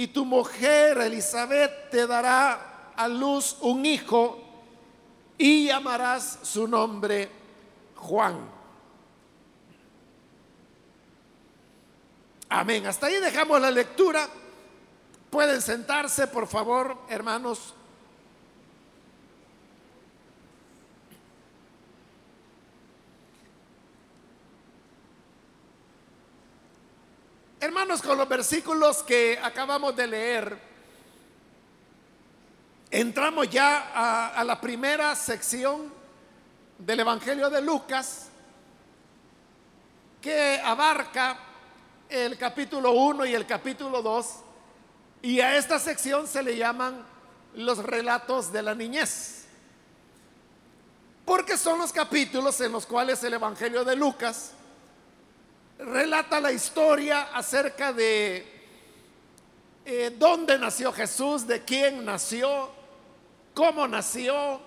y tu mujer Elizabeth te dará a luz un hijo y llamarás su nombre Juan. Amén. Hasta ahí dejamos la lectura. Pueden sentarse, por favor, hermanos. Hermanos, con los versículos que acabamos de leer, entramos ya a, la primera sección del Evangelio de Lucas, que abarca el capítulo 1 y el capítulo 2, y a esta sección se le llaman los relatos de la niñez, porque son los capítulos en los cuales el Evangelio de Lucas relata la historia acerca de eh, dónde nació Jesús, de quién nació, cómo nació,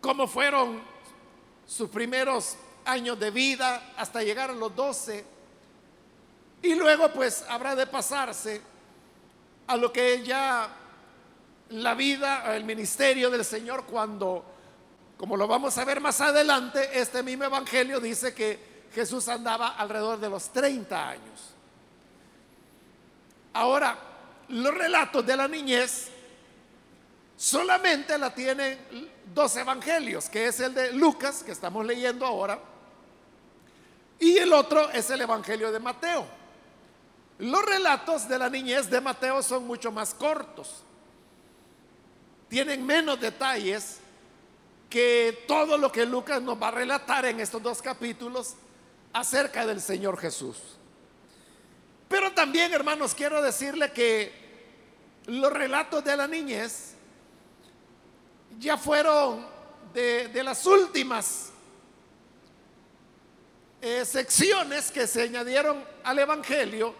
cómo fueron sus primeros años de vida hasta llegar a los doce. Y luego pues habrá de pasarse a lo que ya la vida, el ministerio del Señor cuando, como lo vamos a ver más adelante, este mismo evangelio dice que Jesús andaba alrededor de los 30 años. Ahora, los relatos de la niñez solamente la tienen dos evangelios, que es el de Lucas, que estamos leyendo ahora, y el otro es el evangelio de Mateo. Los relatos de la niñez de Mateo son mucho más cortos, tienen menos detalles que todo lo que Lucas nos va a relatar en estos dos capítulos acerca del Señor Jesús. Pero también, hermanos, quiero decirle que los relatos de la niñez ya fueron de, las últimas eh, secciones que se añadieron al Evangelio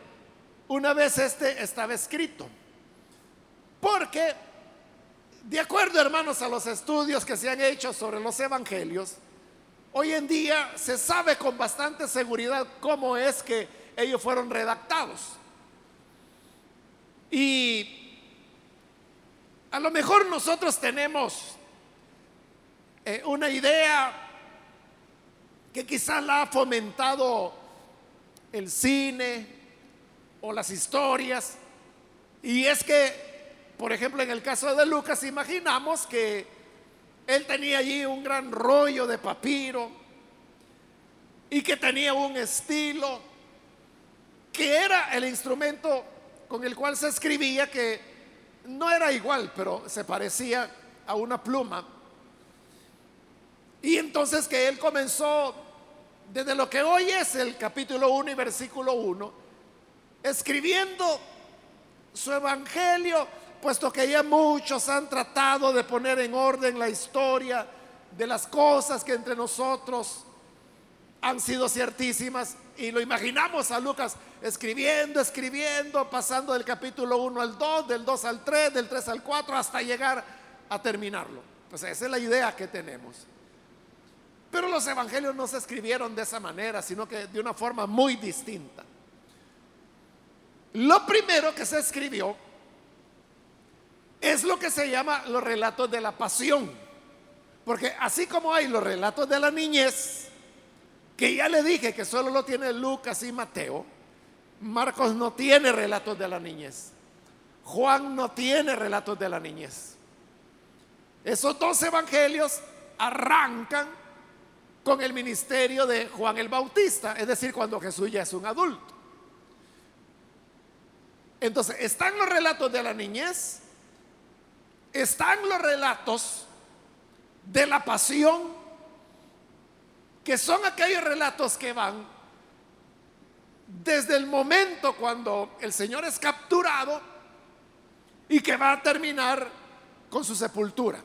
una vez este estaba escrito. Porque, de acuerdo, hermanos, a los estudios que se han hecho sobre los Evangelios, Hoy en día se sabe con bastante seguridad cómo es que ellos fueron redactados. Y a lo mejor nosotros tenemos eh, una idea que quizás la ha fomentado el cine o las historias. Y es que, por ejemplo, en el caso de Lucas, imaginamos que él tenía allí un gran rollo de papiro y que tenía un estilo que era el instrumento con el cual se escribía que no era igual, pero se parecía a una pluma. Y entonces que él comenzó desde lo que hoy es el capítulo 1 y versículo 1, escribiendo su evangelio puesto que ya muchos han tratado de poner en orden la historia de las cosas que entre nosotros han sido ciertísimas. Y lo imaginamos a Lucas escribiendo, escribiendo, pasando del capítulo 1 al 2, del 2 al 3, del 3 al 4, hasta llegar a terminarlo. Pues esa es la idea que tenemos. Pero los evangelios no se escribieron de esa manera, sino que de una forma muy distinta. Lo primero que se escribió es lo que se llama los relatos de la pasión. Porque así como hay los relatos de la niñez, que ya le dije que solo lo tiene Lucas y Mateo, Marcos no tiene relatos de la niñez. Juan no tiene relatos de la niñez. Esos dos evangelios arrancan con el ministerio de Juan el Bautista, es decir, cuando Jesús ya es un adulto. Entonces, están los relatos de la niñez están los relatos de la pasión, que son aquellos relatos que van desde el momento cuando el Señor es capturado y que va a terminar con su sepultura.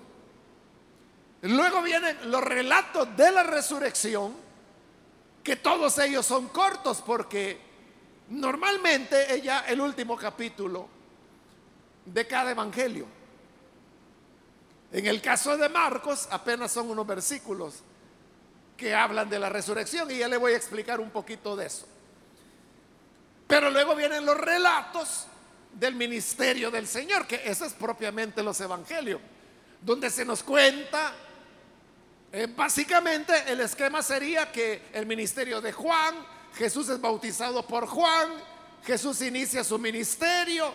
Luego vienen los relatos de la resurrección, que todos ellos son cortos porque normalmente ella el último capítulo de cada evangelio. En el caso de Marcos apenas son unos versículos que hablan de la resurrección y ya le voy a explicar un poquito de eso. Pero luego vienen los relatos del ministerio del Señor, que eso es propiamente los evangelios, donde se nos cuenta, eh, básicamente el esquema sería que el ministerio de Juan, Jesús es bautizado por Juan, Jesús inicia su ministerio,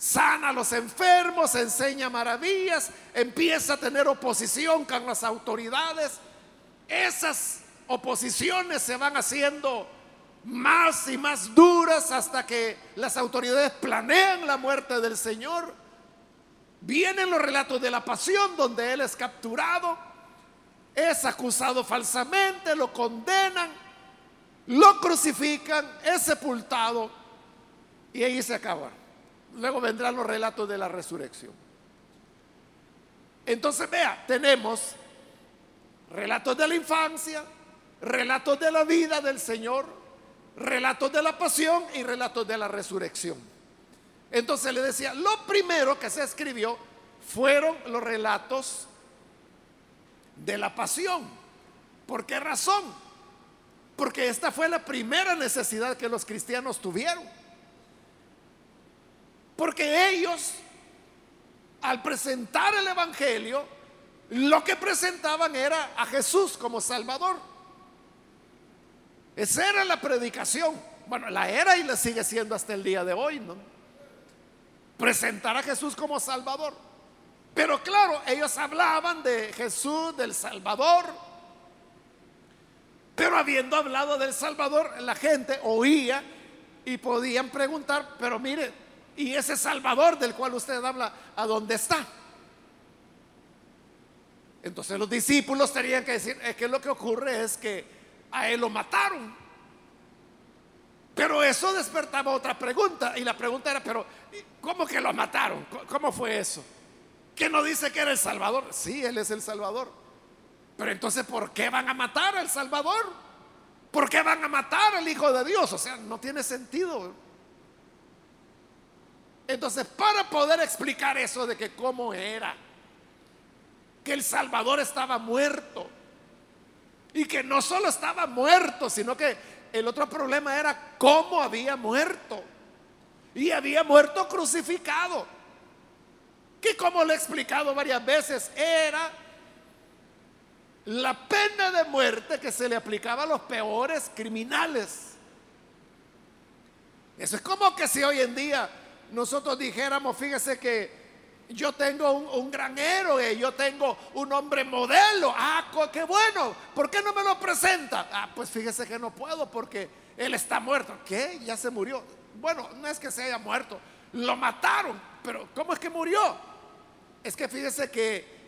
sana a los enfermos, enseña maravillas, empieza a tener oposición con las autoridades. Esas oposiciones se van haciendo más y más duras hasta que las autoridades planean la muerte del Señor. Vienen los relatos de la pasión donde Él es capturado, es acusado falsamente, lo condenan, lo crucifican, es sepultado y ahí se acaba. Luego vendrán los relatos de la resurrección. Entonces, vea, tenemos relatos de la infancia, relatos de la vida del Señor, relatos de la pasión y relatos de la resurrección. Entonces le decía, lo primero que se escribió fueron los relatos de la pasión. ¿Por qué razón? Porque esta fue la primera necesidad que los cristianos tuvieron. Porque ellos, al presentar el Evangelio, lo que presentaban era a Jesús como Salvador. Esa era la predicación. Bueno, la era y la sigue siendo hasta el día de hoy, ¿no? Presentar a Jesús como Salvador. Pero claro, ellos hablaban de Jesús, del Salvador. Pero habiendo hablado del Salvador, la gente oía y podían preguntar, pero mire, y ese Salvador del cual usted habla, ¿a dónde está? Entonces los discípulos tenían que decir, es que lo que ocurre es que a él lo mataron. Pero eso despertaba otra pregunta. Y la pregunta era, pero ¿cómo que lo mataron? ¿Cómo fue eso? ¿Que no dice que era el Salvador? Sí, él es el Salvador. Pero entonces, ¿por qué van a matar al Salvador? ¿Por qué van a matar al Hijo de Dios? O sea, no tiene sentido. Entonces, para poder explicar eso de que cómo era, que el Salvador estaba muerto, y que no solo estaba muerto, sino que el otro problema era cómo había muerto. Y había muerto crucificado. Que como le he explicado varias veces, era la pena de muerte que se le aplicaba a los peores criminales. Eso es como que si hoy en día nosotros dijéramos, fíjese que yo tengo un, gran héroe, yo tengo un hombre modelo. Ah, qué bueno. ¿Por qué no me lo presenta? Ah, pues fíjese que no puedo porque él está muerto. ¿Qué? Ya se murió. Bueno, no es que se haya muerto, lo mataron. Pero ¿cómo es que murió? Es que fíjese que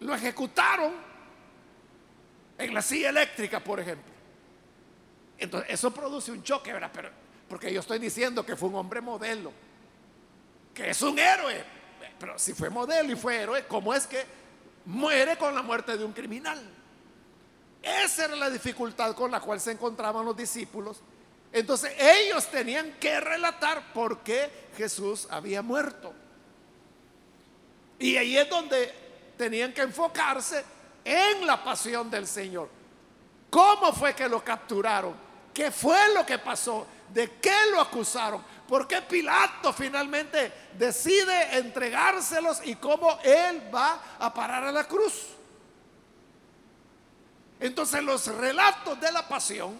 lo ejecutaron en la silla eléctrica, por ejemplo. Entonces, eso produce un choque, ¿verdad? Pero porque yo estoy diciendo que fue un hombre modelo, que es un héroe. Pero si fue modelo y fue héroe, ¿cómo es que muere con la muerte de un criminal? Esa era la dificultad con la cual se encontraban los discípulos. Entonces ellos tenían que relatar por qué Jesús había muerto. Y ahí es donde tenían que enfocarse en la pasión del Señor. ¿Cómo fue que lo capturaron? ¿Qué fue lo que pasó? ¿De qué lo acusaron? ¿Por qué Pilato finalmente decide entregárselos y cómo él va a parar a la cruz? Entonces los relatos de la pasión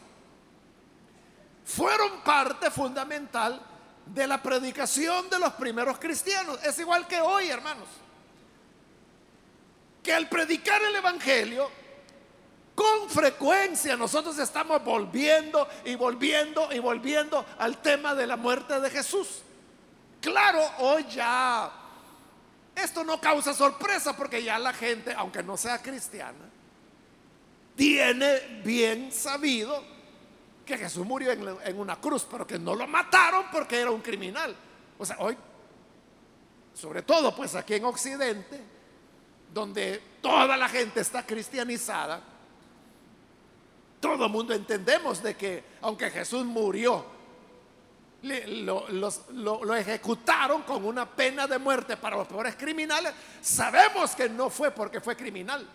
fueron parte fundamental de la predicación de los primeros cristianos. Es igual que hoy, hermanos. Que al predicar el Evangelio, con frecuencia nosotros estamos volviendo y volviendo y volviendo al tema de la muerte de Jesús. Claro, hoy ya esto no causa sorpresa porque ya la gente, aunque no sea cristiana, tiene bien sabido que Jesús murió en, una cruz, pero que no lo mataron porque era un criminal. O sea, hoy, sobre todo pues aquí en Occidente, donde toda la gente está cristianizada, todo el mundo entendemos de que aunque Jesús murió, lo, ejecutaron con una pena de muerte para los peores criminales, sabemos que no fue porque fue criminal,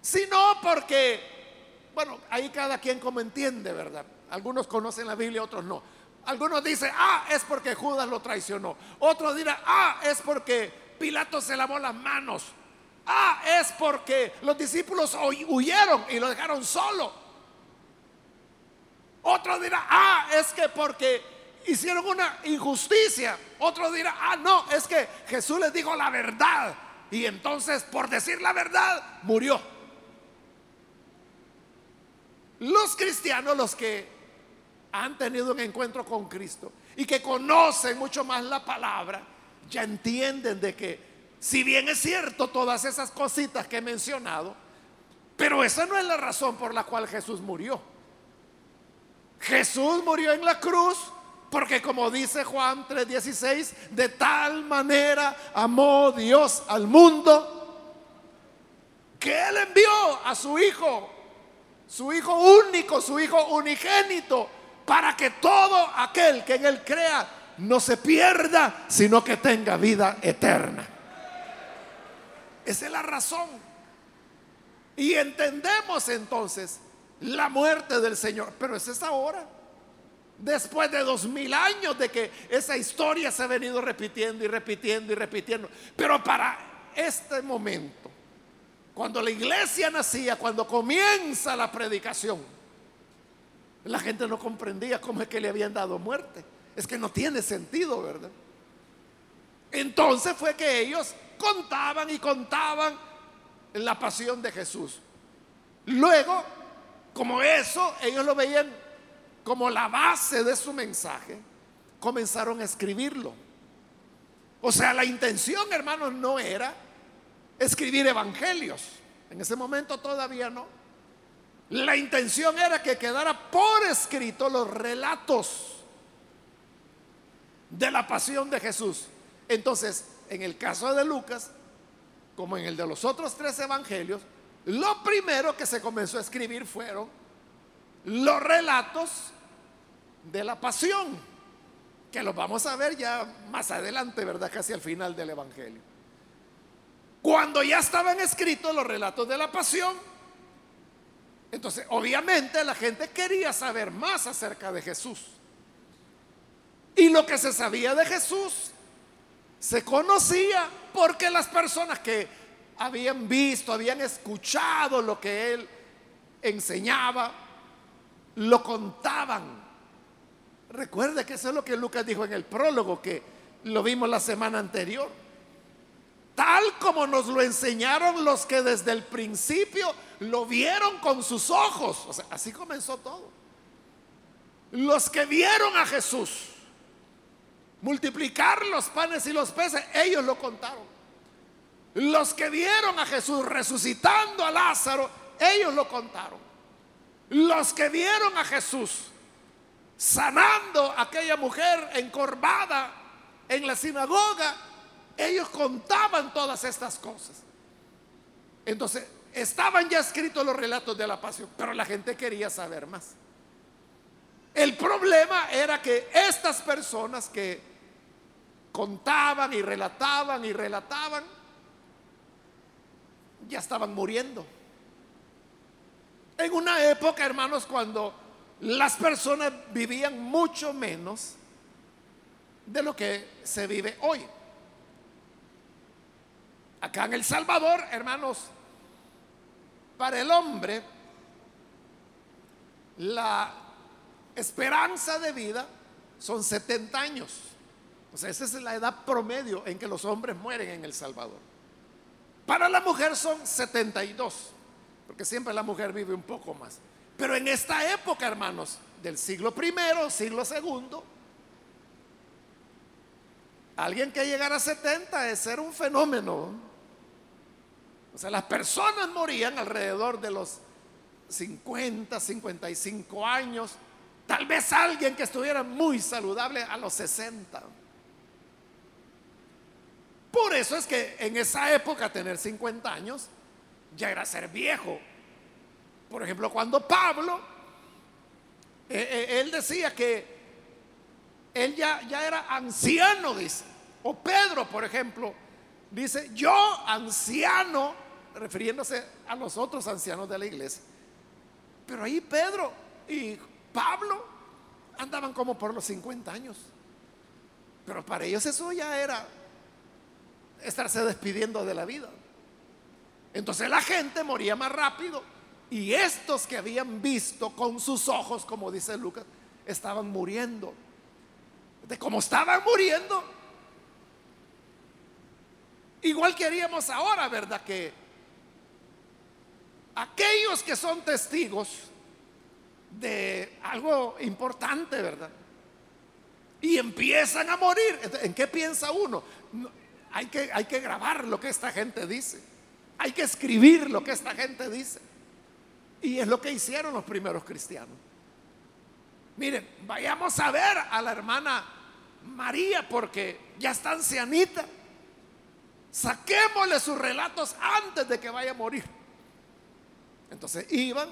sino porque, bueno, ahí cada quien como entiende, ¿verdad? Algunos conocen la Biblia, otros no. Algunos dicen, ah, es porque Judas lo traicionó. Otros dirán, ah, es porque Pilato se lavó las manos. Ah, es porque los discípulos huyeron y lo dejaron solo. Otro dirá, ah, es que porque hicieron una injusticia. Otro dirá, ah, no, es que Jesús les dijo la verdad. Y entonces, por decir la verdad, murió. Los cristianos, los que han tenido un encuentro con Cristo y que conocen mucho más la palabra, ya entienden de que si bien es cierto todas esas cositas que he mencionado, pero esa no es la razón por la cual Jesús murió. Jesús murió en la cruz porque como dice Juan 3:16, de tal manera amó Dios al mundo que Él envió a su Hijo, su Hijo único, su Hijo unigénito, para que todo aquel que en Él crea no se pierda, sino que tenga vida eterna. Esa es la razón. Y entendemos entonces la muerte del Señor. Pero es esa hora. Después de dos mil años de que esa historia se ha venido repitiendo y repitiendo y repitiendo. Pero para este momento, cuando la iglesia nacía, cuando comienza la predicación, la gente no comprendía cómo es que le habían dado muerte. Es que no tiene sentido, ¿verdad? Entonces fue que ellos contaban y contaban la pasión de Jesús. Luego, como eso, ellos lo veían como la base de su mensaje, comenzaron a escribirlo. O sea, la intención, hermanos, no era escribir evangelios. En ese momento todavía no. La intención era que quedara por escrito los relatos de la pasión de Jesús. Entonces, en el caso de Lucas, como en el de los otros tres evangelios, lo primero que se comenzó a escribir fueron los relatos de la pasión, que los vamos a ver ya más adelante, ¿verdad? Casi al final del evangelio. Cuando ya estaban escritos los relatos de la pasión, entonces obviamente la gente quería saber más acerca de Jesús. Y lo que se sabía de Jesús se conocía porque las personas que habían visto, habían escuchado lo que él enseñaba, lo contaban. Recuerde que eso es lo que Lucas dijo en el prólogo, que lo vimos la semana anterior. Tal como nos lo enseñaron los que desde el principio lo vieron con sus ojos. O sea, así comenzó todo. Los que vieron a Jesús multiplicar los panes y los peces, ellos lo contaron. Los que vieron a Jesús resucitando a Lázaro, ellos lo contaron. Los que vieron a Jesús sanando a aquella mujer encorvada en la sinagoga, ellos contaban todas estas cosas. Entonces, estaban ya escritos los relatos de la pasión, pero la gente quería saber más. El problema era que estas personas que contaban y relataban y relataban, ya estaban muriendo. En una época, hermanos, cuando las personas vivían mucho menos de lo que se vive hoy. Acá en El Salvador, hermanos, para el hombre, la esperanza de vida son 70 años. O sea, esa es la edad promedio en que los hombres mueren en El Salvador. Para la mujer son 72, porque siempre la mujer vive un poco más. Pero en esta época, hermanos, del siglo primero, siglo segundo, alguien que llegara a 70 es ser un fenómeno. O sea, las personas morían alrededor de los 50, 55 años Tal vez alguien que estuviera muy saludable a los 60. Por eso es que en esa época tener 50 años ya era ser viejo. Por ejemplo, cuando Pablo, eh, eh, él decía que él ya, ya era anciano, dice. O Pedro, por ejemplo, dice, yo anciano, refiriéndose a los otros ancianos de la iglesia. Pero ahí Pedro y Pablo andaban como por los 50 años. Pero para ellos eso ya era estarse despidiendo de la vida. Entonces la gente moría más rápido y estos que habían visto con sus ojos, como dice Lucas, estaban muriendo. De cómo estaban muriendo, igual que haríamos ahora, ¿verdad? Que aquellos que son testigos de algo importante, ¿verdad? Y empiezan a morir. ¿En qué piensa uno? Hay que, hay que grabar lo que esta gente dice. Hay que escribir lo que esta gente dice. Y es lo que hicieron los primeros cristianos. Miren, vayamos a ver a la hermana María porque ya está ancianita. Saquémosle sus relatos antes de que vaya a morir. Entonces iban,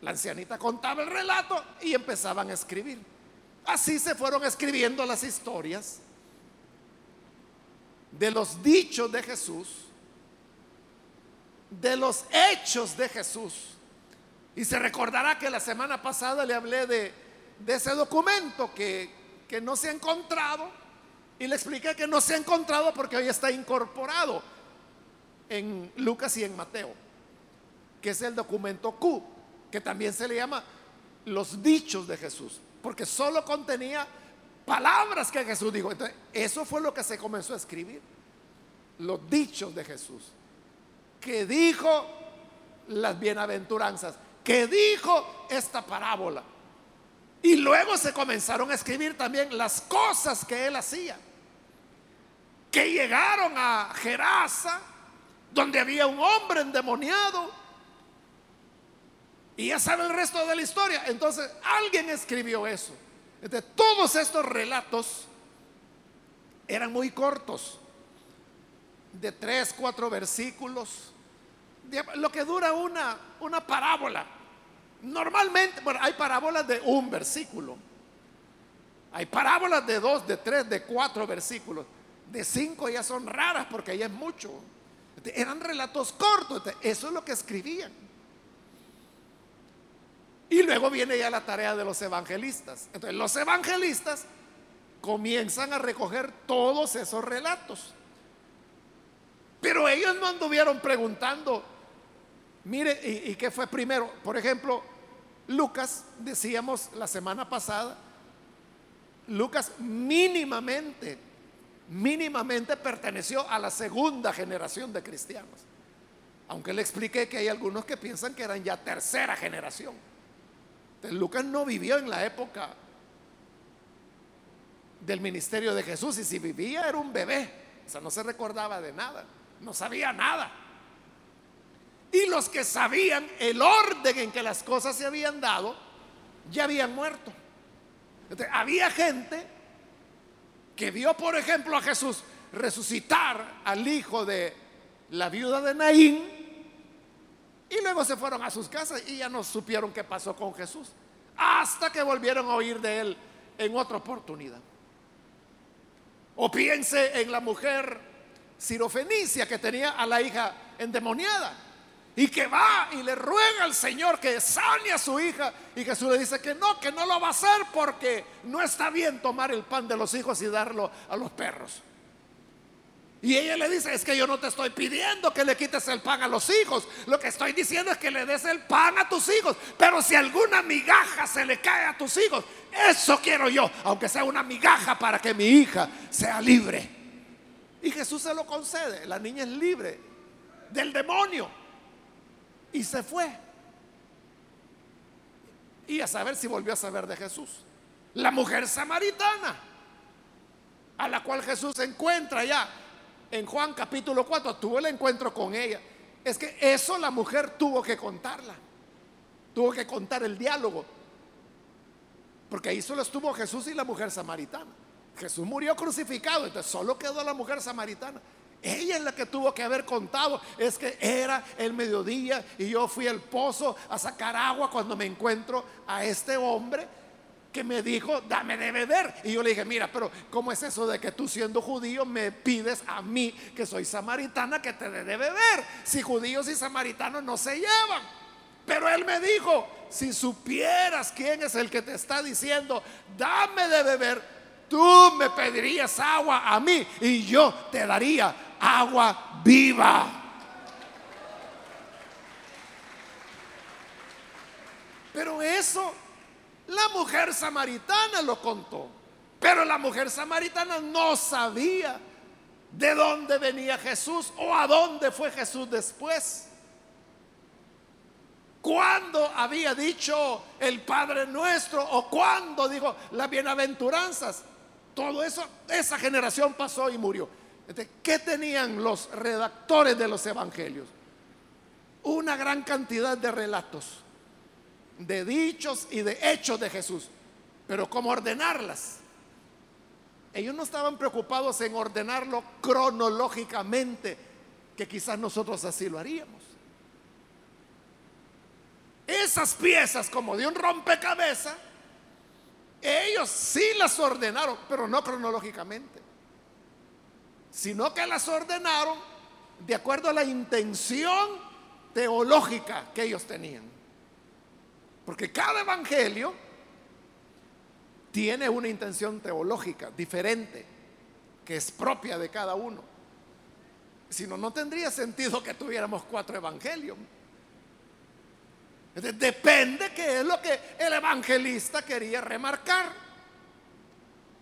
la ancianita contaba el relato y empezaban a escribir. Así se fueron escribiendo las historias de los dichos de Jesús, de los hechos de Jesús. Y se recordará que la semana pasada le hablé de, ese documento que, que no se ha encontrado y le expliqué que no se ha encontrado porque hoy está incorporado en Lucas y en Mateo que es el documento Q, que también se le llama los dichos de Jesús, porque solo contenía palabras que Jesús dijo. Entonces, eso fue lo que se comenzó a escribir, los dichos de Jesús, que dijo las bienaventuranzas, que dijo esta parábola. Y luego se comenzaron a escribir también las cosas que él hacía, que llegaron a Gerasa, donde había un hombre endemoniado y ya sabe el resto de la historia. Entonces, alguien escribió eso. Entonces, todos estos relatos eran muy cortos, de tres, cuatro versículos, lo que dura una, una parábola. Normalmente, bueno, hay parábolas de un versículo. Hay parábolas de dos, de tres, de cuatro versículos. De cinco ya son raras porque ya es mucho. Eran relatos cortos. Eso es lo que escribían. Y luego viene ya la tarea de los evangelistas. Entonces los evangelistas comienzan a recoger todos esos relatos. Pero ellos no anduvieron preguntando, mire, ¿y, qué fue primero? Por ejemplo, Lucas, decíamos la semana pasada, Lucas mínimamente, mínimamente perteneció a la segunda generación de cristianos. Aunque le expliqué que hay algunos que piensan que eran ya tercera generación. Lucas no vivió en la época del ministerio de Jesús y si vivía era un bebé, o sea, no se recordaba de nada, no sabía nada. Y los que sabían el orden en que las cosas se habían dado, ya habían muerto. había gente que vio, por ejemplo, a Jesús resucitar al hijo de la viuda de Naín y luego se fueron a sus casas y ya no supieron qué pasó con Jesús. Hasta que volvieron a oír de él en otra oportunidad. O piense en la mujer sirofenicia que tenía a la hija endemoniada y que va y le ruega al Señor que sane a su hija y Jesús le dice que no, que no lo va a hacer porque no está bien tomar el pan de los hijos y darlo a los perros. Y ella le dice, es que yo no te estoy pidiendo que le quites el pan a los hijos. Lo que estoy diciendo es que le des el pan a tus hijos. Pero si alguna migaja se le cae a tus hijos, eso quiero yo, aunque sea una migaja para que mi hija sea libre. Y Jesús se lo concede. La niña es libre del demonio. Y se fue. Y a saber si volvió a saber de Jesús. La mujer samaritana, a la cual Jesús encuentra ya en Juan capítulo 4 tuvo el encuentro con ella. Es que eso la mujer tuvo que contarla. Tuvo que contar el diálogo. Porque ahí solo estuvo Jesús y la mujer samaritana. Jesús murió crucificado, entonces solo quedó la mujer samaritana. Ella es la que tuvo que haber contado. Es que era el mediodía y yo fui al pozo a sacar agua cuando me encuentro a este hombre que me dijo, dame de beber. Y yo le dije, mira, pero ¿cómo es eso de que tú siendo judío me pides a mí, que soy samaritana, que te dé de beber? Si judíos y samaritanos no se llevan. Pero él me dijo, si supieras quién es el que te está diciendo, dame de beber, tú me pedirías agua a mí y yo te daría agua viva. Pero eso la mujer samaritana lo contó. Pero la mujer samaritana no sabía de dónde venía Jesús o a dónde fue Jesús después. ¿Cuándo había dicho el Padre nuestro o cuándo dijo las bienaventuranzas? Todo eso, esa generación pasó y murió. ¿Qué tenían los redactores de los evangelios? Una gran cantidad de relatos, de dichos y de hechos de Jesús. Pero ¿cómo ordenarlas? Ellos no estaban preocupados en ordenarlo cronológicamente, que quizás nosotros así lo haríamos. Esas piezas como de un rompecabezas, ellos sí las ordenaron, pero no cronológicamente, sino que las ordenaron de acuerdo a la intención teológica que ellos tenían. Porque cada evangelio tiene una intención teológica diferente, que es propia de cada uno. Si no, no tendría sentido que tuviéramos cuatro evangelios. Depende qué es lo que el evangelista quería remarcar.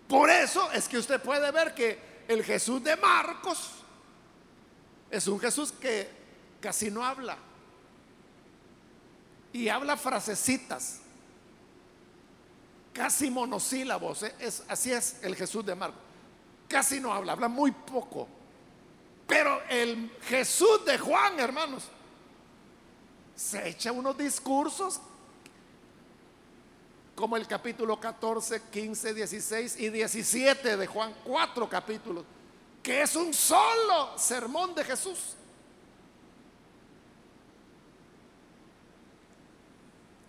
Por eso es que usted puede ver que el Jesús de Marcos es un Jesús que casi no habla. Y habla frasecitas casi monosílabos. ¿eh? Es, así es el Jesús de Marcos. Casi no habla, habla muy poco. Pero el Jesús de Juan, hermanos, se echa unos discursos como el capítulo 14, 15, 16 y 17 de Juan, cuatro capítulos, que es un solo sermón de Jesús.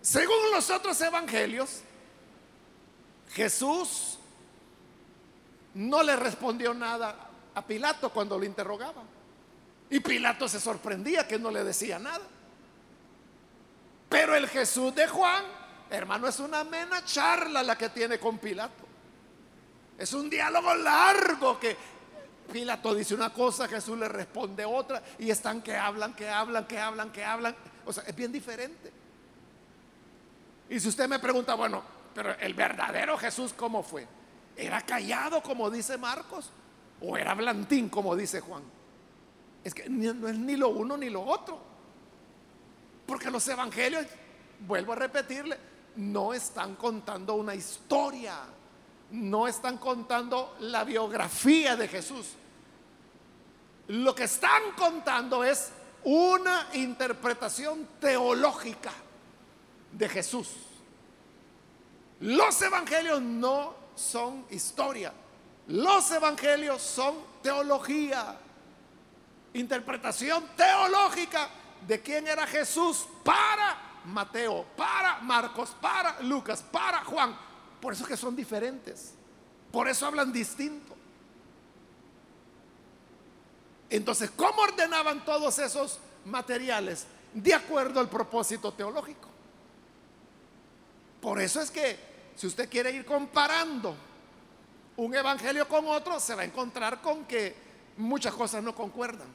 Según los otros evangelios, Jesús no le respondió nada a Pilato cuando lo interrogaba. Y Pilato se sorprendía que no le decía nada. Pero el Jesús de Juan, hermano, es una amena charla la que tiene con Pilato. Es un diálogo largo que Pilato dice una cosa, Jesús le responde otra, y están que hablan, que hablan, que hablan, que hablan. O sea, es bien diferente. Y si usted me pregunta, bueno, pero el verdadero Jesús, ¿cómo fue? ¿Era callado, como dice Marcos? ¿O era blantín, como dice Juan? Es que no es ni lo uno ni lo otro. Porque los evangelios, vuelvo a repetirle, no están contando una historia, no están contando la biografía de Jesús. Lo que están contando es una interpretación teológica de Jesús. Los evangelios no son historia. Los evangelios son teología. Interpretación teológica de quién era Jesús para Mateo, para Marcos, para Lucas, para Juan. Por eso que son diferentes. Por eso hablan distinto. Entonces, ¿cómo ordenaban todos esos materiales? De acuerdo al propósito teológico. Por eso es que si usted quiere ir comparando un evangelio con otro, se va a encontrar con que muchas cosas no concuerdan.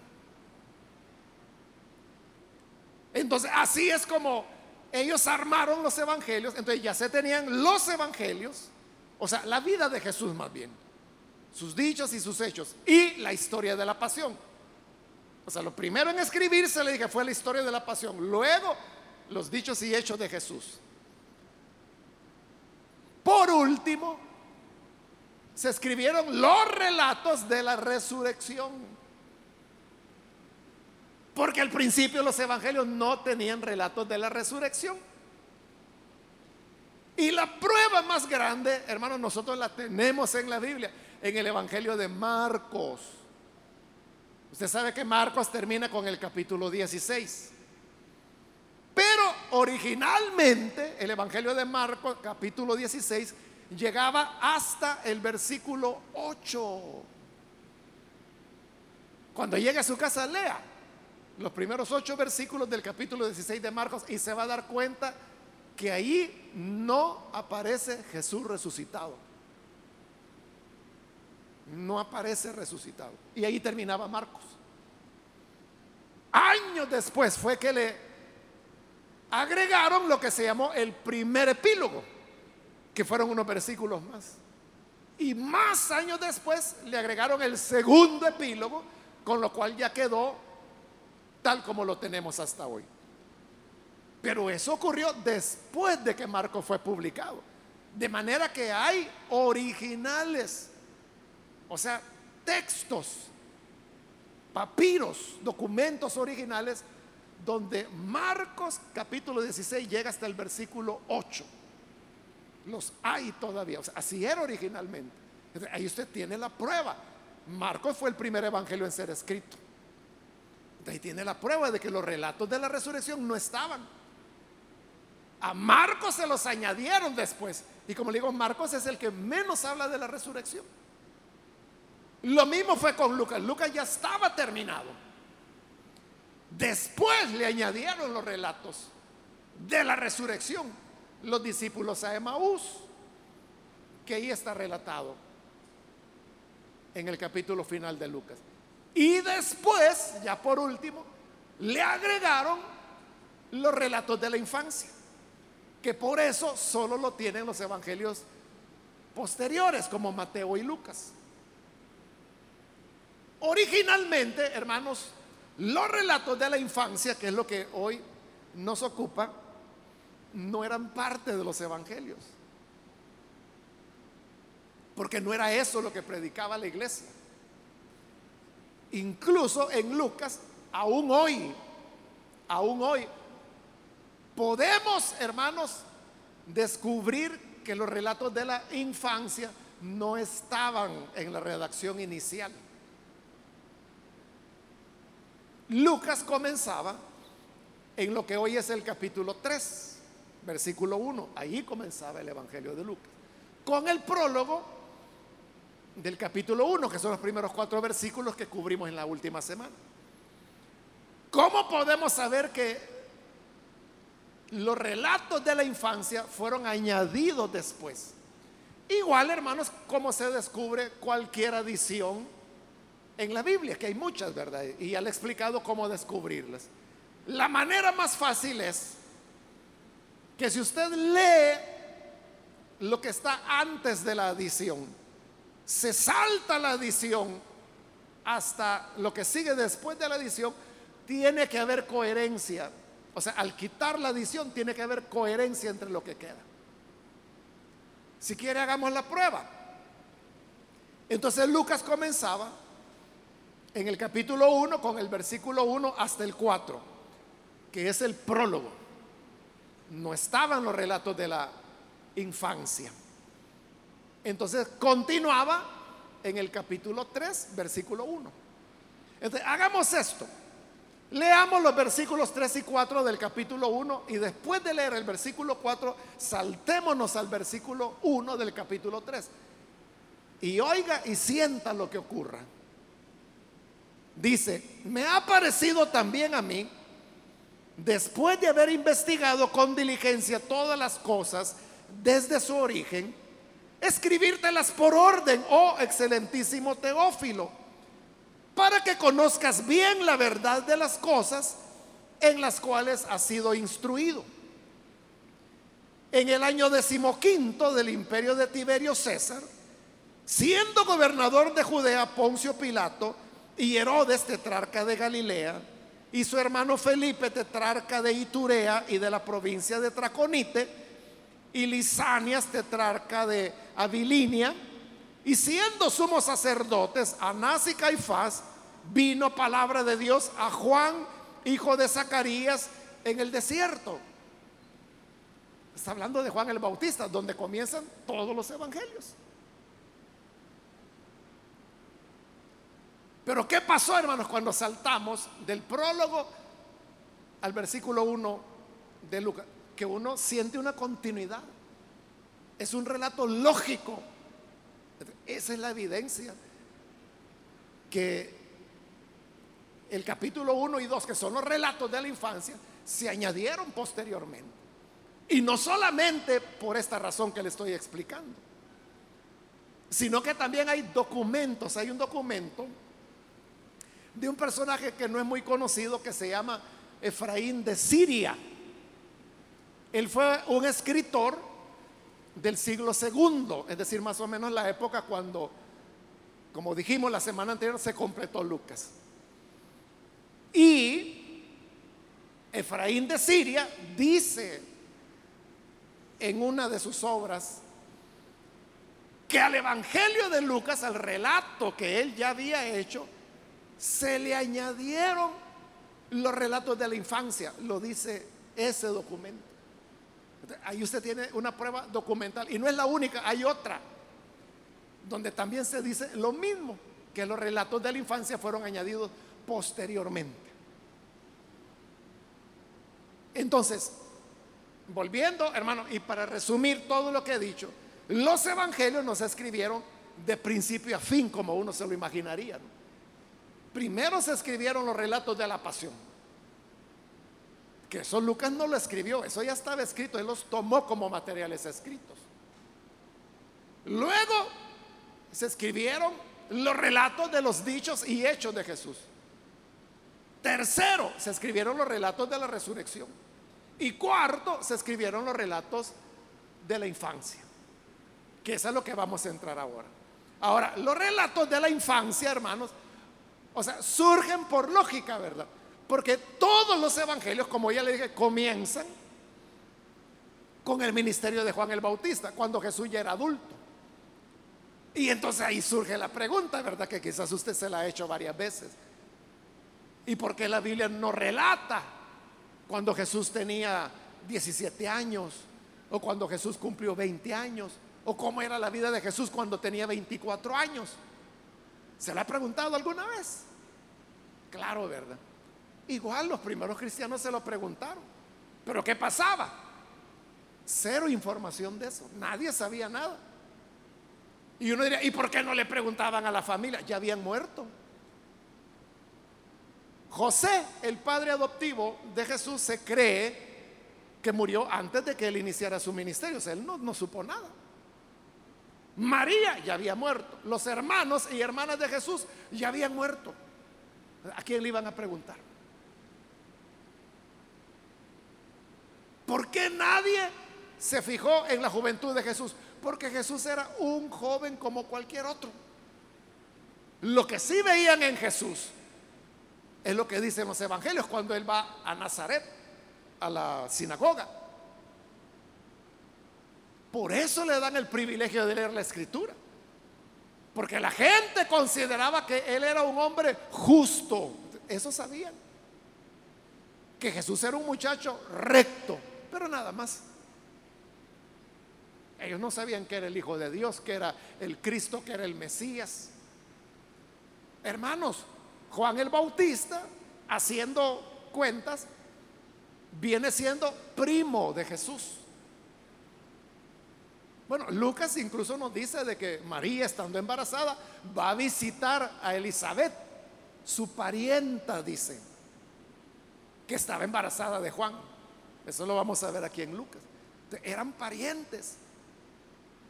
Entonces, así es como ellos armaron los evangelios. Entonces ya se tenían los evangelios, o sea, la vida de Jesús más bien, sus dichos y sus hechos, y la historia de la pasión. O sea, lo primero en escribirse le dije fue la historia de la pasión, luego los dichos y hechos de Jesús. Por último, se escribieron los relatos de la resurrección. Porque al principio los evangelios no tenían relatos de la resurrección. Y la prueba más grande, hermanos, nosotros la tenemos en la Biblia, en el Evangelio de Marcos. Usted sabe que Marcos termina con el capítulo 16. Pero originalmente el Evangelio de Marcos, capítulo 16, llegaba hasta el versículo 8. Cuando llegue a su casa, lea. los primeros ocho versículos del capítulo 16 de Marcos y se va a dar cuenta que ahí no aparece Jesús resucitado. No aparece resucitado. Y ahí terminaba Marcos. Años después fue que le agregaron lo que se llamó el primer epílogo, que fueron unos versículos más. Y más años después le agregaron el segundo epílogo, con lo cual ya quedó tal como lo tenemos hasta hoy. Pero eso ocurrió después de que Marco fue publicado. De manera que hay originales, o sea, textos, papiros, documentos originales, donde Marcos capítulo 16 llega hasta el versículo 8. Los hay todavía, así era originalmente. Ahí usted tiene la prueba. Marcos fue el primer evangelio en ser escrito. Ahí tiene la prueba de que los relatos de la resurrección no estaban. A Marcos se los añadieron después. Y como le digo, Marcos es el que menos habla de la resurrección. Lo mismo fue con Lucas. Lucas ya estaba terminado. Después le añadieron los relatos de la resurrección. Los discípulos a Emaús, que ahí está relatado en el capítulo final de Lucas. Y después, ya por último, le agregaron los relatos de la infancia, que por eso solo lo tienen los evangelios posteriores, como Mateo y Lucas. Originalmente, hermanos, los relatos de la infancia, que es lo que hoy nos ocupa, no eran parte de los evangelios. Porque no era eso lo que predicaba la iglesia. Incluso en Lucas, aún hoy, aún hoy, podemos, hermanos, descubrir que los relatos de la infancia no estaban en la redacción inicial. Lucas comenzaba en lo que hoy es el capítulo 3, versículo 1. Ahí comenzaba el Evangelio de Lucas. Con el prólogo del capítulo 1, que son los primeros cuatro versículos que cubrimos en la última semana. ¿Cómo podemos saber que los relatos de la infancia fueron añadidos después? Igual, hermanos, como se descubre cualquier adición en la Biblia, que hay muchas, ¿verdad? Y ya le he explicado cómo descubrirlas. La manera más fácil es que si usted lee lo que está antes de la adición, se salta la adición hasta lo que sigue después de la adición, tiene que haber coherencia. O sea, al quitar la adición tiene que haber coherencia entre lo que queda. Si quiere, hagamos la prueba. Entonces Lucas comenzaba en el capítulo 1 con el versículo 1 hasta el 4, que es el prólogo. No estaban los relatos de la infancia. Entonces continuaba en el capítulo 3, versículo 1. Entonces, hagamos esto. Leamos los versículos 3 y 4 del capítulo 1 y después de leer el versículo 4, saltémonos al versículo 1 del capítulo 3. Y oiga y sienta lo que ocurra. Dice, me ha parecido también a mí, después de haber investigado con diligencia todas las cosas desde su origen, escribírtelas por orden, oh excelentísimo Teófilo, para que conozcas bien la verdad de las cosas en las cuales has sido instruido. En el año decimoquinto del imperio de Tiberio César, siendo gobernador de Judea Poncio Pilato y Herodes tetrarca de Galilea, y su hermano Felipe tetrarca de Iturea y de la provincia de Traconite, y Lisanias, tetrarca de Abilinia, y siendo sumos sacerdotes, Anás y Caifás, vino palabra de Dios a Juan, hijo de Zacarías, en el desierto. Está hablando de Juan el Bautista, donde comienzan todos los evangelios. Pero ¿qué pasó, hermanos, cuando saltamos del prólogo al versículo 1 de Lucas? que uno siente una continuidad. Es un relato lógico. Esa es la evidencia que el capítulo 1 y 2, que son los relatos de la infancia, se añadieron posteriormente. Y no solamente por esta razón que le estoy explicando, sino que también hay documentos, hay un documento de un personaje que no es muy conocido que se llama Efraín de Siria. Él fue un escritor del siglo segundo, es decir, más o menos la época cuando, como dijimos la semana anterior, se completó Lucas. Y Efraín de Siria dice en una de sus obras que al Evangelio de Lucas, al relato que él ya había hecho, se le añadieron los relatos de la infancia, lo dice ese documento. Ahí usted tiene una prueba documental y no es la única, hay otra, donde también se dice lo mismo, que los relatos de la infancia fueron añadidos posteriormente. Entonces, volviendo, hermano, y para resumir todo lo que he dicho, los evangelios no se escribieron de principio a fin como uno se lo imaginaría. Primero se escribieron los relatos de la pasión. Que eso Lucas no lo escribió, eso ya estaba escrito, él los tomó como materiales escritos. Luego se escribieron los relatos de los dichos y hechos de Jesús. Tercero, se escribieron los relatos de la resurrección. Y cuarto, se escribieron los relatos de la infancia. Que es lo que vamos a entrar ahora. Ahora, los relatos de la infancia, hermanos, o sea, surgen por lógica, ¿verdad? Porque todos los evangelios, como ya le dije, comienzan con el ministerio de Juan el Bautista, cuando Jesús ya era adulto. Y entonces ahí surge la pregunta, ¿verdad? Que quizás usted se la ha hecho varias veces. ¿Y por qué la Biblia no relata cuando Jesús tenía 17 años? ¿O cuando Jesús cumplió 20 años? ¿O cómo era la vida de Jesús cuando tenía 24 años? ¿Se le ha preguntado alguna vez? Claro, ¿verdad? Igual los primeros cristianos se lo preguntaron. Pero ¿qué pasaba? Cero información de eso. Nadie sabía nada. Y uno diría, ¿y por qué no le preguntaban a la familia? Ya habían muerto. José, el padre adoptivo de Jesús, se cree que murió antes de que él iniciara su ministerio. O sea, él no, no supo nada. María ya había muerto. Los hermanos y hermanas de Jesús ya habían muerto. ¿A quién le iban a preguntar? ¿Por qué nadie se fijó en la juventud de Jesús? Porque Jesús era un joven como cualquier otro. Lo que sí veían en Jesús es lo que dicen los evangelios cuando él va a Nazaret, a la sinagoga. Por eso le dan el privilegio de leer la escritura. Porque la gente consideraba que él era un hombre justo. Eso sabían. Que Jesús era un muchacho recto, pero nada más. Ellos no sabían que era el Hijo de Dios, que era el Cristo, que era el Mesías. Hermanos, Juan el Bautista, haciendo cuentas, viene siendo primo de Jesús. Bueno, Lucas incluso nos dice de que María, estando embarazada, va a visitar a Elizabeth, su parienta, dice, que estaba embarazada de Juan. Eso lo vamos a ver aquí en Lucas. Eran parientes.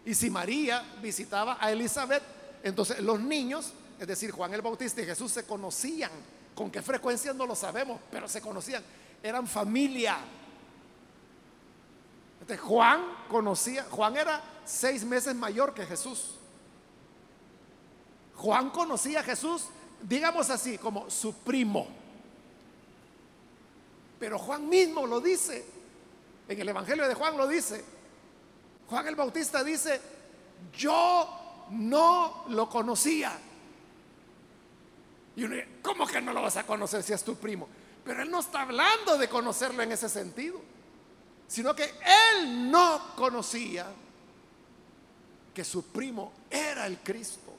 Y si María visitaba a Elizabeth, entonces los niños, es decir, Juan el Bautista y Jesús se conocían. ¿Con qué frecuencia no lo sabemos? Pero se conocían. Eran familia. Juan conocía, Juan era seis meses mayor que Jesús. Juan conocía a Jesús, digamos así, como su primo. Pero Juan mismo lo dice, en el Evangelio de Juan lo dice. Juan el Bautista dice, yo no lo conocía. Y uno dice, ¿cómo que no lo vas a conocer si es tu primo? Pero él no está hablando de conocerlo en ese sentido sino que él no conocía que su primo era el Cristo.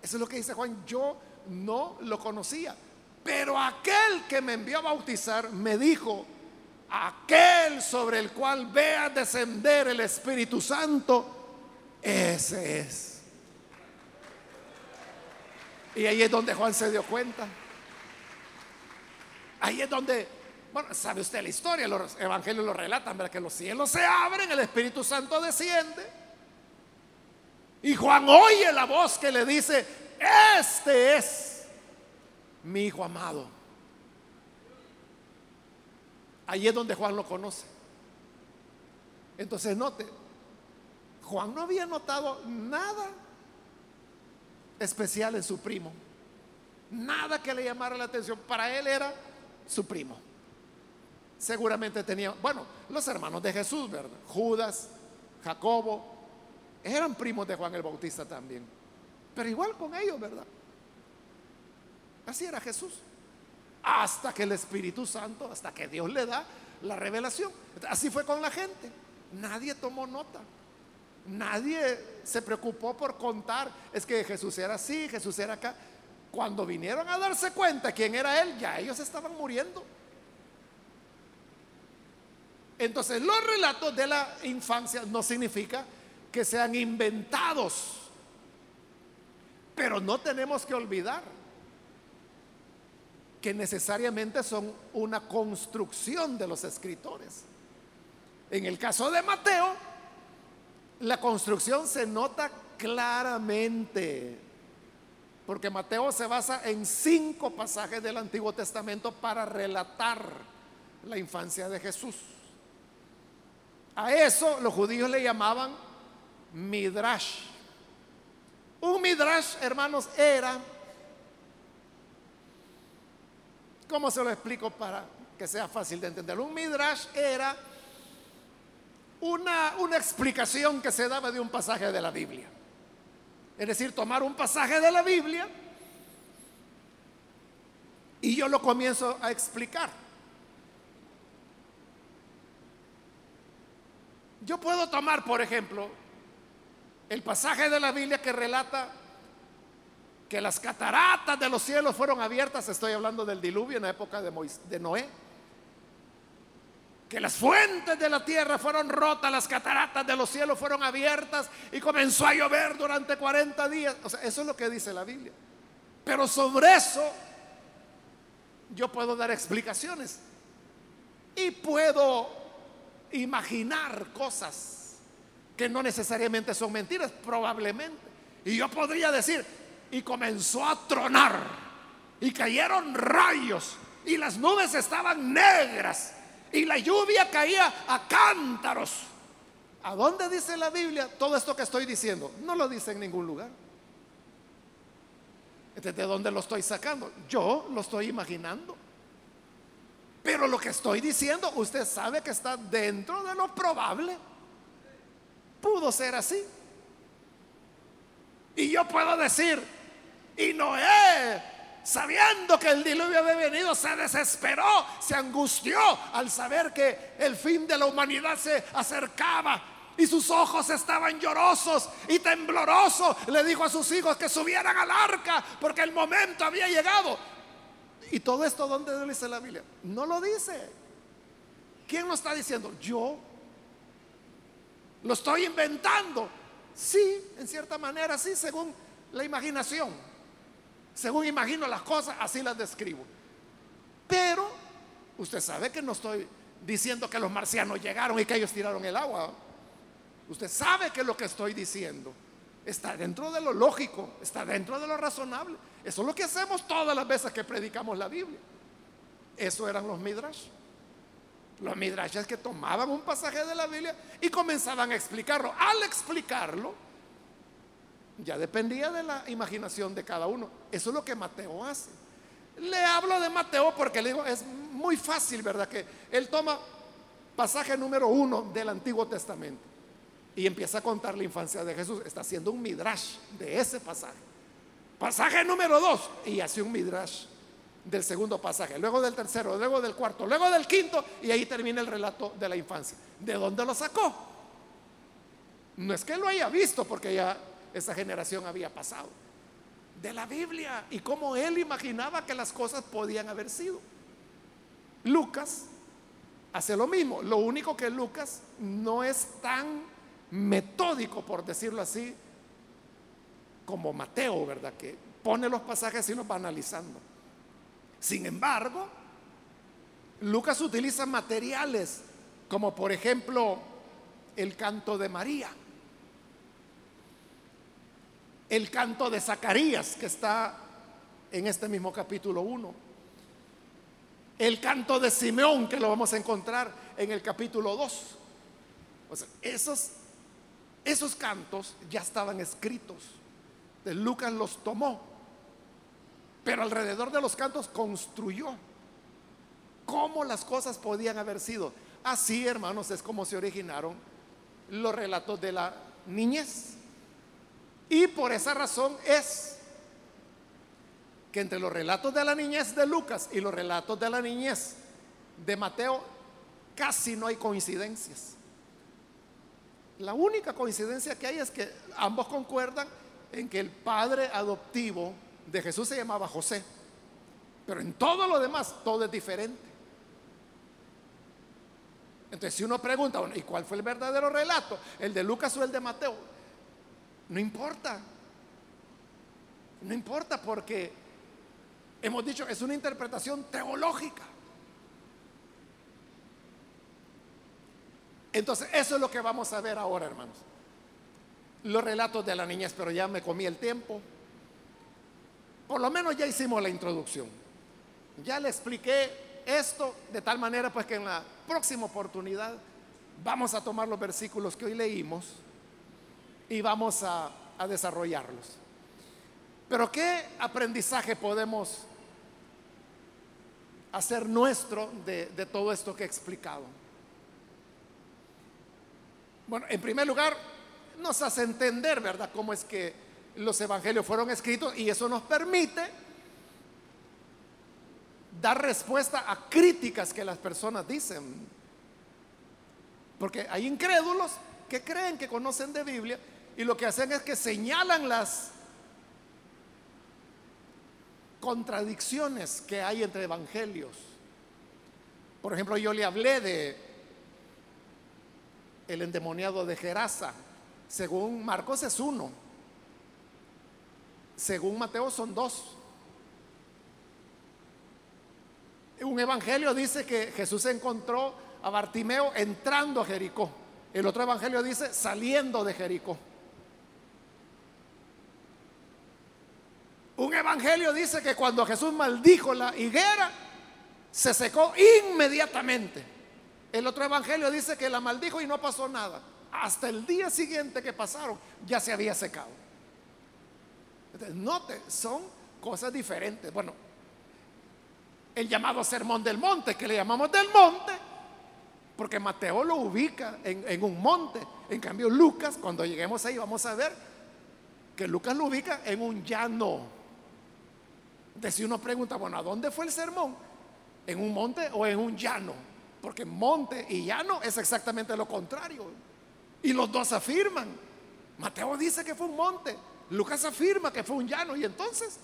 Eso es lo que dice Juan, yo no lo conocía, pero aquel que me envió a bautizar me dijo, aquel sobre el cual vea descender el Espíritu Santo, ese es. Y ahí es donde Juan se dio cuenta Ahí es donde, bueno, sabe usted la historia, los evangelios lo relatan, ¿verdad? Que los cielos se abren, el Espíritu Santo desciende. Y Juan oye la voz que le dice, este es mi hijo amado. Ahí es donde Juan lo conoce. Entonces note, Juan no había notado nada especial en su primo. Nada que le llamara la atención. Para él era su primo. Seguramente tenía, bueno, los hermanos de Jesús, ¿verdad? Judas, Jacobo, eran primos de Juan el Bautista también. Pero igual con ellos, ¿verdad? Así era Jesús. Hasta que el Espíritu Santo, hasta que Dios le da la revelación. Así fue con la gente. Nadie tomó nota. Nadie se preocupó por contar. Es que Jesús era así, Jesús era acá. Cuando vinieron a darse cuenta quién era Él, ya ellos estaban muriendo. Entonces, los relatos de la infancia no significa que sean inventados. Pero no tenemos que olvidar que necesariamente son una construcción de los escritores. En el caso de Mateo, la construcción se nota claramente, porque Mateo se basa en cinco pasajes del Antiguo Testamento para relatar la infancia de Jesús. A eso los judíos le llamaban midrash. Un midrash, hermanos, era, ¿cómo se lo explico para que sea fácil de entender? Un midrash era una, una explicación que se daba de un pasaje de la Biblia. Es decir, tomar un pasaje de la Biblia y yo lo comienzo a explicar. Yo puedo tomar, por ejemplo, el pasaje de la Biblia que relata que las cataratas de los cielos fueron abiertas, estoy hablando del diluvio en la época de, de Noé que las fuentes de la tierra fueron rotas, las cataratas de los cielos fueron abiertas y comenzó a llover durante 40 días. O sea, eso es lo que dice la Biblia. Pero sobre eso yo puedo dar explicaciones y puedo imaginar cosas que no necesariamente son mentiras, probablemente. Y yo podría decir, y comenzó a tronar y cayeron rayos y las nubes estaban negras y la lluvia caía a cántaros. ¿A dónde dice la Biblia todo esto que estoy diciendo? No lo dice en ningún lugar. ¿De dónde lo estoy sacando? Yo lo estoy imaginando. Pero lo que estoy diciendo, usted sabe que está dentro de lo probable. Pudo ser así. Y yo puedo decir, y Noé sabiendo que el diluvio había venido, se desesperó, se angustió al saber que el fin de la humanidad se acercaba. Y sus ojos estaban llorosos y temblorosos. Le dijo a sus hijos que subieran al arca porque el momento había llegado. ¿Y todo esto dónde lo dice la Biblia? No lo dice. ¿Quién lo está diciendo? Yo. Lo estoy inventando. Sí, en cierta manera, sí, según la imaginación. Según imagino las cosas, así las describo. Pero usted sabe que no estoy diciendo que los marcianos llegaron y que ellos tiraron el agua. Usted sabe que lo que estoy diciendo está dentro de lo lógico, está dentro de lo razonable. Eso es lo que hacemos todas las veces que predicamos la Biblia. Eso eran los midrash. Los midrash es que tomaban un pasaje de la Biblia y comenzaban a explicarlo. Al explicarlo, ya dependía de la imaginación de cada uno. Eso es lo que Mateo hace. Le hablo de Mateo porque le digo, es muy fácil, ¿verdad? Que él toma pasaje número uno del Antiguo Testamento y empieza a contar la infancia de Jesús. Está haciendo un midrash de ese pasaje. Pasaje número dos y hace un midrash del segundo pasaje, luego del tercero, luego del cuarto, luego del quinto y ahí termina el relato de la infancia. ¿De dónde lo sacó? No es que lo haya visto porque ya esa generación había pasado. De la Biblia y cómo él imaginaba que las cosas podían haber sido. Lucas hace lo mismo. Lo único que Lucas no es tan metódico, por decirlo así, como Mateo, ¿verdad? Que pone los pasajes y los va analizando. Sin embargo, Lucas utiliza materiales como por ejemplo el canto de María, el canto de Zacarías que está en este mismo capítulo 1, el canto de Simeón que lo vamos a encontrar en el capítulo 2. esos, esos cantos ya estaban escritos. Lucas los tomó, pero alrededor de los cantos construyó cómo las cosas podían haber sido. Así, hermanos, es como se originaron los relatos de la niñez. Y por esa razón es que entre los relatos de la niñez de Lucas y los relatos de la niñez de Mateo casi no hay coincidencias. La única coincidencia que hay es que ambos concuerdan en que el padre adoptivo de Jesús se llamaba José. Pero en todo lo demás, todo es diferente. Entonces, si uno pregunta, ¿y cuál fue el verdadero relato? ¿El de Lucas o el de Mateo? No importa. No importa porque hemos dicho, es una interpretación teológica. Entonces, eso es lo que vamos a ver ahora, hermanos. Los relatos de la niñez, pero ya me comí el tiempo. Por lo menos ya hicimos la introducción. Ya le expliqué esto de tal manera pues que en la próxima oportunidad vamos a tomar los versículos que hoy leímos y vamos a, desarrollarlos. Pero ¿qué aprendizaje podemos hacer nuestro de, de todo esto que he explicado? Bueno, en primer lugar, nos hace entender, ¿verdad?, cómo es que los evangelios fueron escritos y eso nos permite dar respuesta a críticas que las personas dicen. Porque hay incrédulos que creen que conocen de Biblia y lo que hacen es que señalan las contradicciones que hay entre evangelios. Por ejemplo, yo le hablé de el endemoniado de Gerasa. Según Marcos es uno. Según Mateo son dos. Un evangelio dice que Jesús encontró a Bartimeo entrando a Jericó. El otro evangelio dice saliendo de Jericó. Un evangelio dice que cuando Jesús maldijo la higuera, se secó inmediatamente. El otro evangelio dice que la maldijo y no pasó nada. Hasta el día siguiente que pasaron, ya se había secado. Entonces, note, son cosas diferentes. Bueno, el llamado sermón del monte, que le llamamos del monte, porque Mateo lo ubica en, un monte. En cambio, Lucas, cuando lleguemos ahí, vamos a ver que Lucas lo ubica en un llano. De si uno pregunta, bueno, ¿a dónde fue el sermón? ¿En un monte o en un llano? Porque monte y llano es exactamente lo contrario. Y los dos afirman. Mateo dice que fue un monte. Lucas afirma que fue un llano. Y entonces,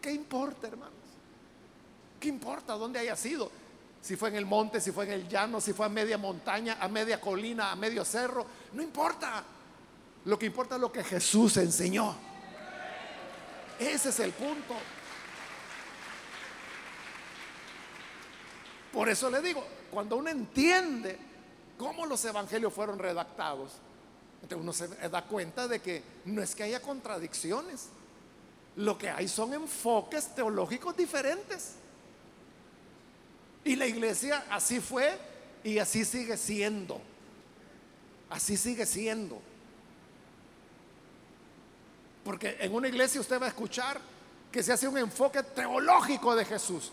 ¿qué importa, hermano? ¿Qué importa dónde haya sido? Si fue en el monte, si fue en el llano, si fue a media montaña, a media colina, a medio cerro. No importa. Lo que importa es lo que Jesús enseñó. Ese es el punto. Por eso le digo, cuando uno entiende cómo los evangelios fueron redactados, entonces uno se da cuenta de que no es que haya contradicciones. Lo que hay son enfoques teológicos diferentes. Y la iglesia así fue y así sigue siendo. Así sigue siendo. Porque en una iglesia usted va a escuchar que se hace un enfoque teológico de Jesús.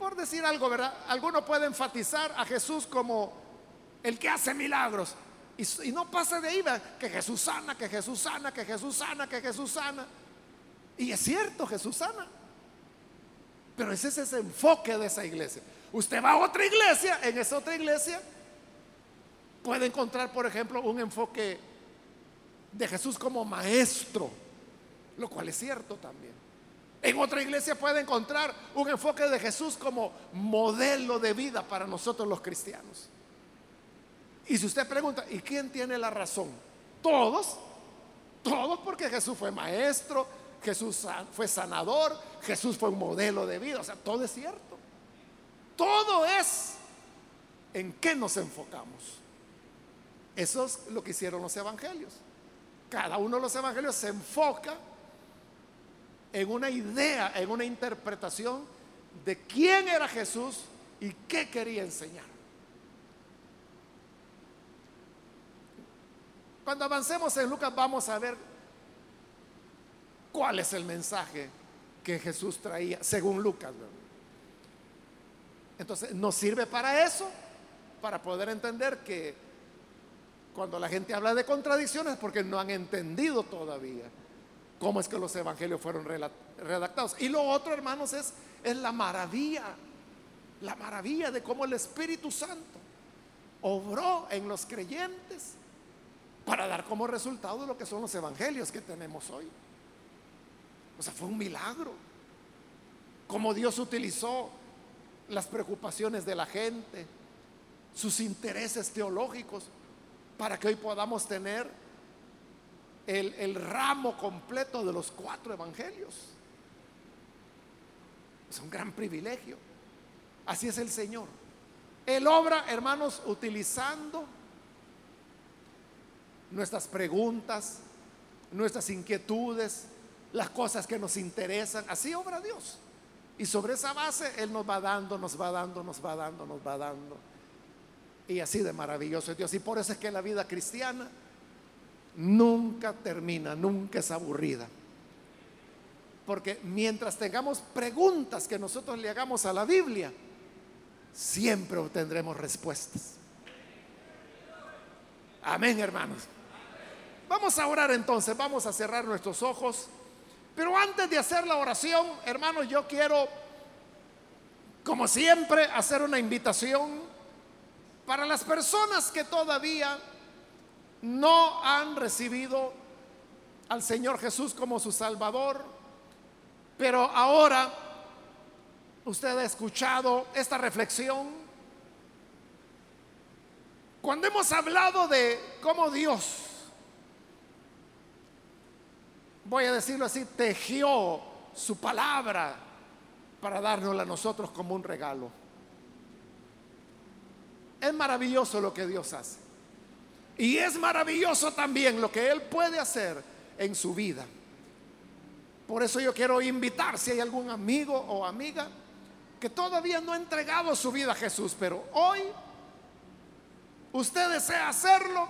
Por decir algo, ¿verdad? Alguno puede enfatizar a Jesús como el que hace milagros. Y, no pasa de ahí, que Jesús sana, que Jesús sana, que Jesús sana, que Jesús sana. Y es cierto, Jesús sana. Pero ese es ese enfoque de esa iglesia. Usted va a otra iglesia, en esa otra iglesia puede encontrar, por ejemplo, un enfoque de Jesús como maestro, lo cual es cierto también. En otra iglesia puede encontrar un enfoque de Jesús como modelo de vida para nosotros los cristianos. Y si usted pregunta, ¿y quién tiene la razón? Todos, todos porque Jesús fue maestro, Jesús fue sanador, Jesús fue un modelo de vida, o sea, todo es cierto. todo es en qué nos enfocamos. Eso es lo que hicieron los evangelios. Cada uno de los evangelios se enfoca en una idea, en una interpretación de quién era Jesús y qué quería enseñar. Cuando avancemos en Lucas vamos a ver cuál es el mensaje que Jesús traía, según Lucas. Entonces, nos sirve para eso, para poder entender que cuando la gente habla de contradicciones, porque no han entendido todavía cómo es que los evangelios fueron redactados. Y lo otro, hermanos, es, es la maravilla, la maravilla de cómo el Espíritu Santo obró en los creyentes para dar como resultado lo que son los evangelios que tenemos hoy. O sea, fue un milagro. Como Dios utilizó las preocupaciones de la gente, sus intereses teológicos, para que hoy podamos tener el, el ramo completo de los cuatro evangelios. Es un gran privilegio. Así es el Señor. Él obra, hermanos, utilizando nuestras preguntas, nuestras inquietudes, las cosas que nos interesan. Así obra Dios. Y sobre esa base Él nos va dando, nos va dando, nos va dando, nos va dando. Y así de maravilloso es Dios. Y por eso es que la vida cristiana nunca termina, nunca es aburrida. Porque mientras tengamos preguntas que nosotros le hagamos a la Biblia, siempre obtendremos respuestas. Amén, hermanos. Vamos a orar entonces, vamos a cerrar nuestros ojos. Pero antes de hacer la oración, hermanos, yo quiero, como siempre, hacer una invitación para las personas que todavía no han recibido al Señor Jesús como su Salvador, pero ahora usted ha escuchado esta reflexión. Cuando hemos hablado de cómo Dios voy a decirlo así, tejió su palabra para dárnosla a nosotros como un regalo. Es maravilloso lo que Dios hace. Y es maravilloso también lo que Él puede hacer en su vida. Por eso yo quiero invitar si hay algún amigo o amiga que todavía no ha entregado su vida a Jesús, pero hoy usted desea hacerlo,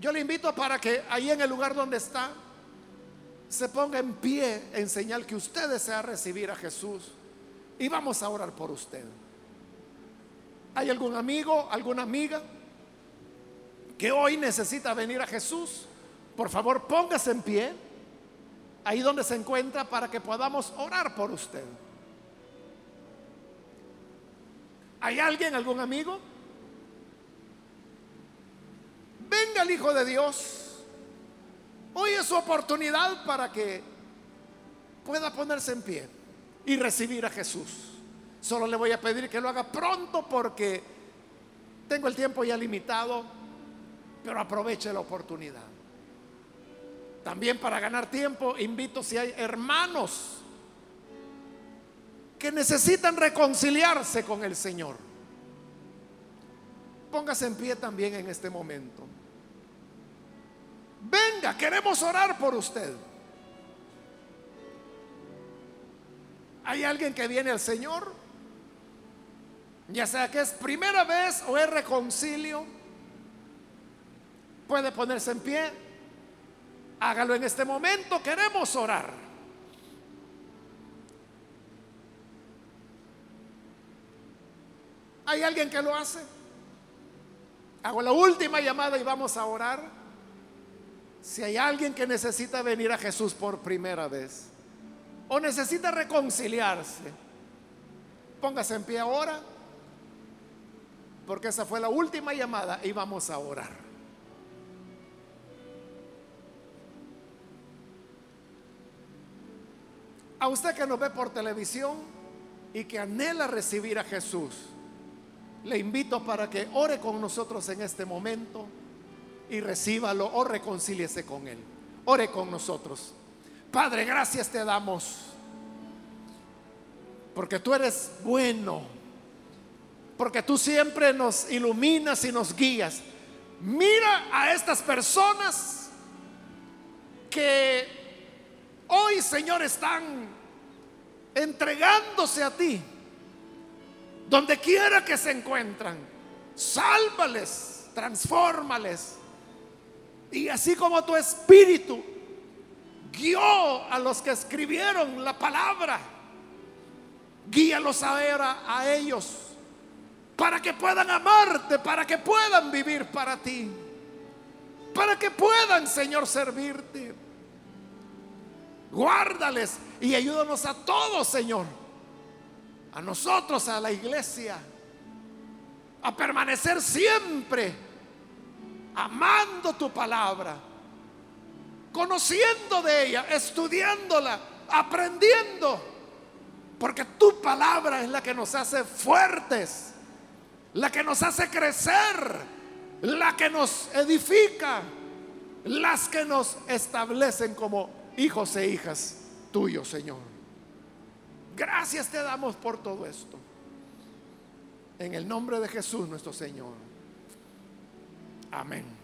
yo le invito para que ahí en el lugar donde está, se ponga en pie en señal que usted desea recibir a Jesús y vamos a orar por usted. ¿Hay algún amigo, alguna amiga que hoy necesita venir a Jesús? Por favor, póngase en pie ahí donde se encuentra para que podamos orar por usted. ¿Hay alguien, algún amigo? Venga el Hijo de Dios Hoy es su oportunidad para que pueda ponerse en pie y recibir a Jesús. Solo le voy a pedir que lo haga pronto porque tengo el tiempo ya limitado, pero aproveche la oportunidad. También para ganar tiempo, invito si hay hermanos que necesitan reconciliarse con el Señor. Póngase en pie también en este momento. Venga, queremos orar por usted. ¿Hay alguien que viene al Señor? Ya sea que es primera vez o es reconcilio, puede ponerse en pie. Hágalo en este momento, queremos orar. ¿Hay alguien que lo hace? Hago la última llamada y vamos a orar. Si hay alguien que necesita venir a Jesús por primera vez o necesita reconciliarse, póngase en pie ahora, porque esa fue la última llamada y vamos a orar. A usted que nos ve por televisión y que anhela recibir a Jesús, le invito para que ore con nosotros en este momento y recíbalo o reconcíliese con Él. Ore con nosotros. Padre, gracias te damos. Porque tú eres bueno porque tú siempre nos iluminas y nos guías. Mira a estas personas que hoy, Señor, están entregándose a ti, donde quiera que se encuentran. Sálvales, transfórmales. Y así como tu espíritu guió a los que escribieron la palabra, guíalos ahora a ellos para que puedan amarte, para que puedan vivir para ti, para que puedan, Señor, servirte. Guárdales y ayúdanos a todos, Señor, a nosotros, a la iglesia, a permanecer siempre amando tu palabra, conociendo de ella, estudiándola, aprendiendo, porque tu palabra es la que nos hace fuertes, la que nos hace crecer, la que nos edifica, las que nos establecen como hijos e hijas tuyos, Señor. Gracias te damos por todo esto. En el nombre de Jesús nuestro Señor. Amén.